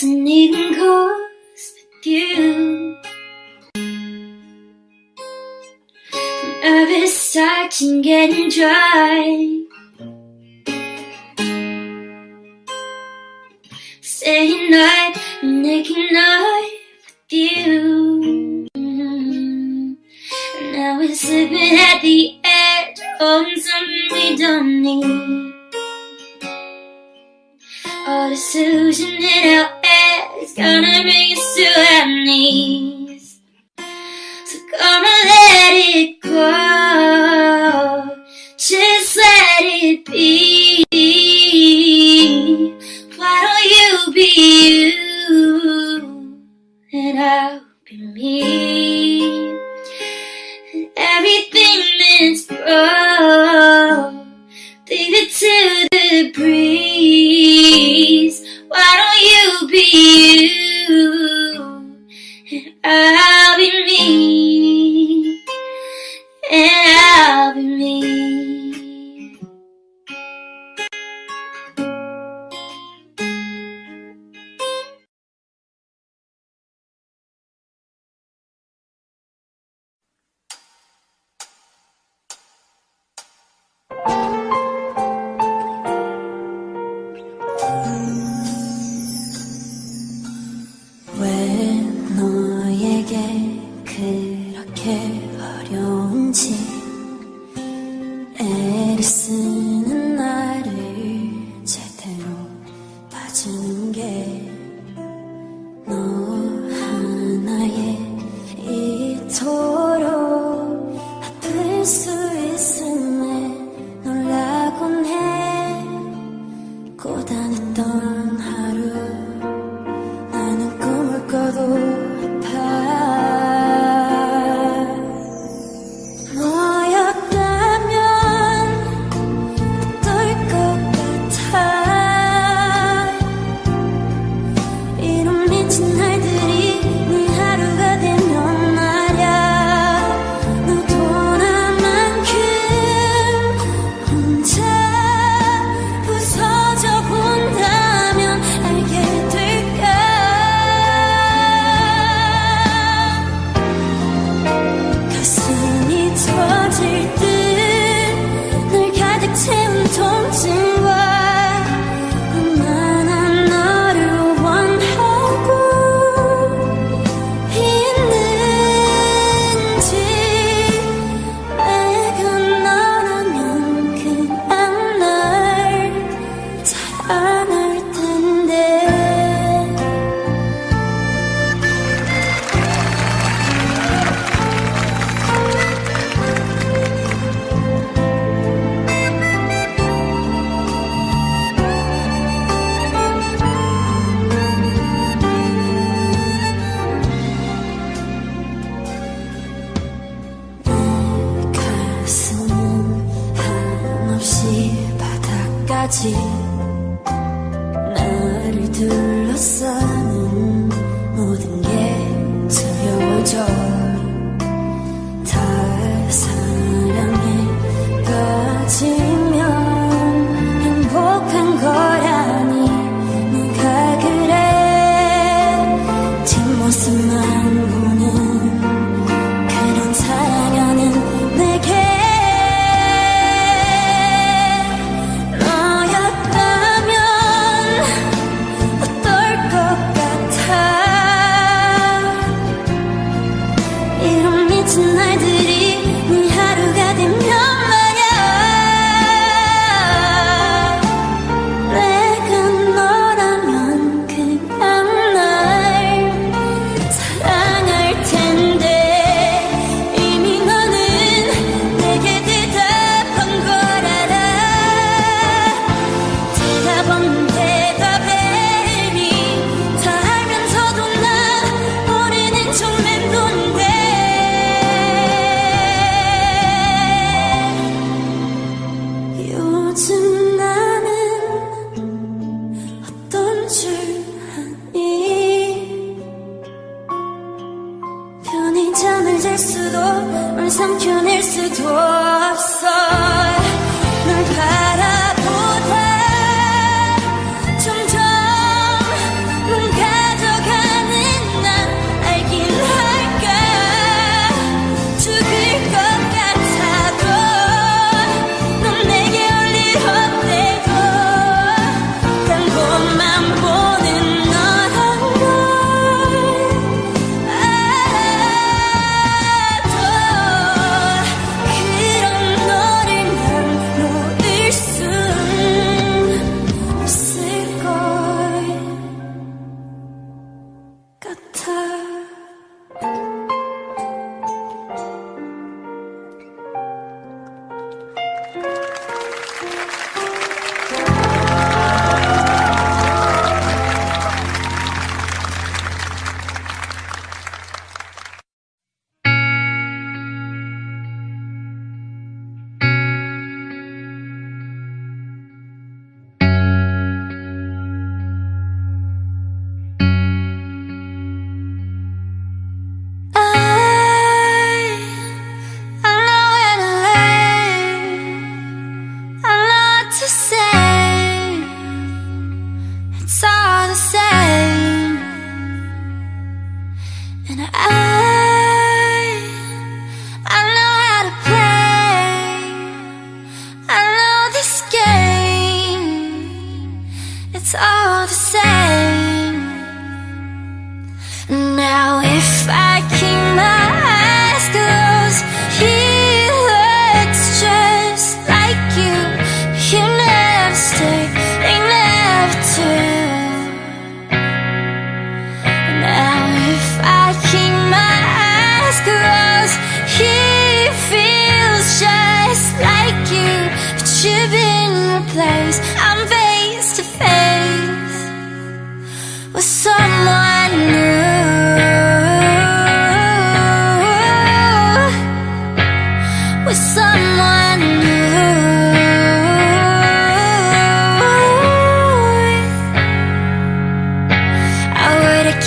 doesn't even cost you. Nervous starch and getting dry. Staying night and making night with you. Now we're slipping at the edge of something we don't need. All the solution in our gonna bring us to our knees. So come and let it go, just let it be. Why don't you be you, and I'll be me? And everything that's broke, leave it to the breeze. Why don't you be you? 나를 둘러싸는 모든 게 두려워져. 다 사랑에 빠지면 행복한 거라니. 누가 그래? 뒷모습만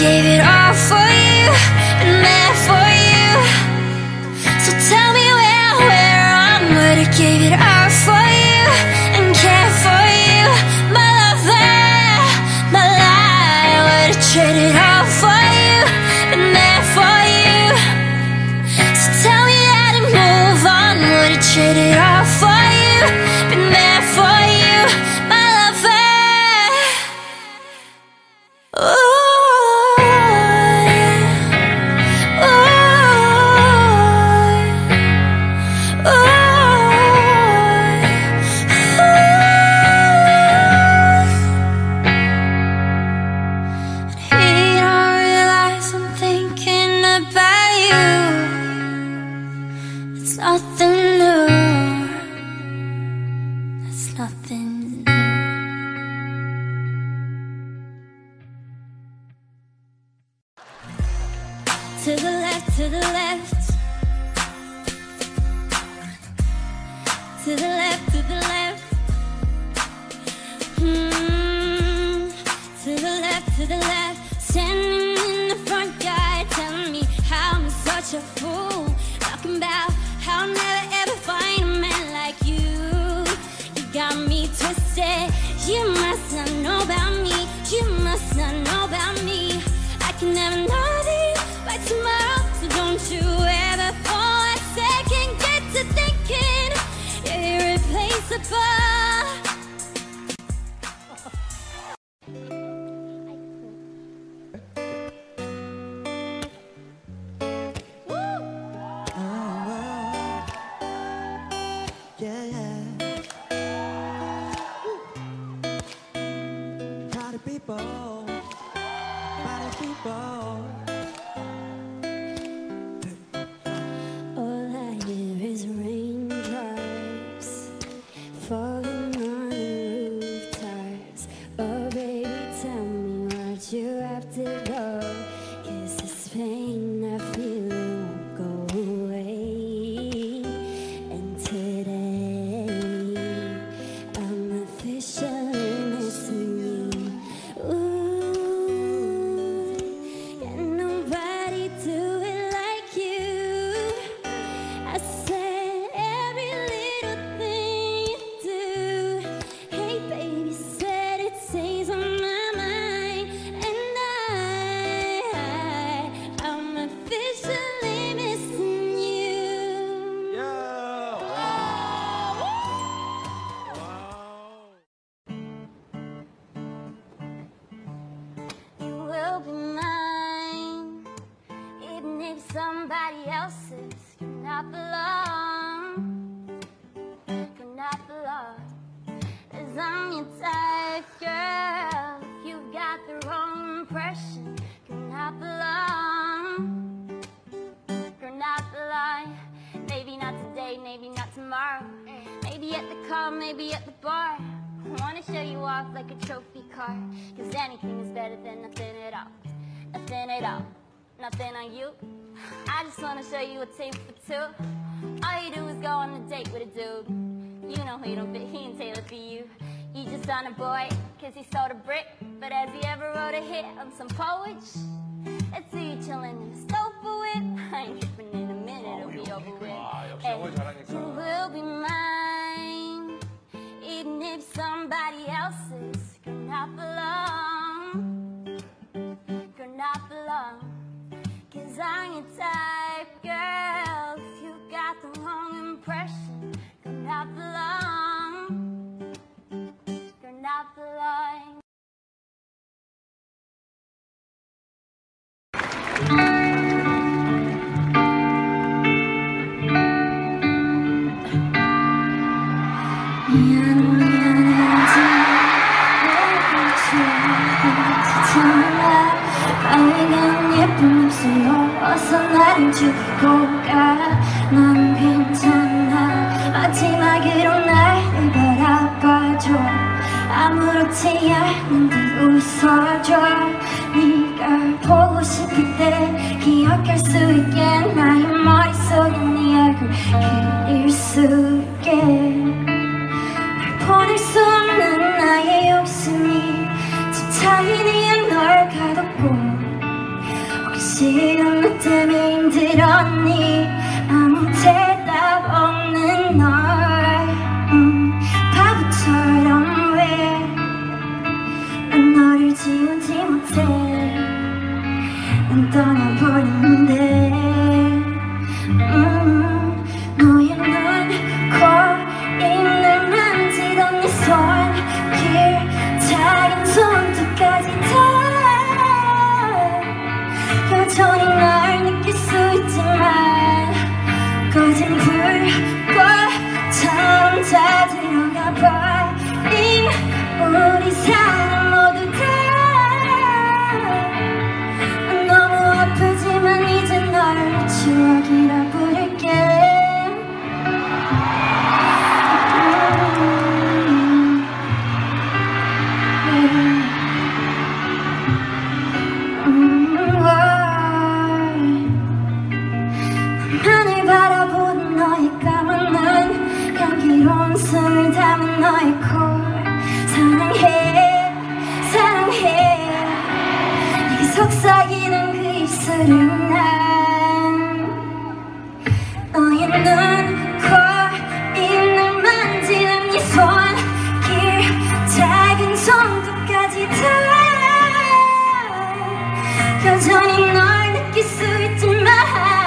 gave it all for you and that for you. So tell me where, I gave it all to the left, to the left, to the left, hmm, to the left, to the left. Standing in the front yard, telling me how I'm such a fool, talking about how I'll never ever find a man like you. You got me twisted. You must not know about me. You must not know about me. I can never know thee by tomorrow. You ever Maybe at the car, maybe at the bar. I wanna show you off like a trophy car. Cause anything is better than nothing at all. Nothing at all. Nothing on you. I just wanna show you a tape for two. All you do is go on a date with a dude. You know he don't fit, he ain't tailored for you. You just on a boy, cause he sold a brick. But has he ever wrote a hit on some poets? Let's see you chillin' in the stove for it. I ain't tripping in a minute, it'll be over with. And you will be mine, even if somebody else's could not belong, could not belong. Cause I'm your type, girl. If you got the wrong impression, could not belong, could not belong. 죽고 가난 괜찮아. 마지막으로 나를 바라봐줘. 아무렇지 않은 듯 웃어줘. 네가 보고 싶을 때 기억할 수 있게 나의 머릿속에 네 얼굴 그릴 수 있게. 널 보낼 수 없는 나의 욕심이 집착이니 널 가뒀고 혹시 你。 정도까지 다 여전히 널 느낄 수 있지만.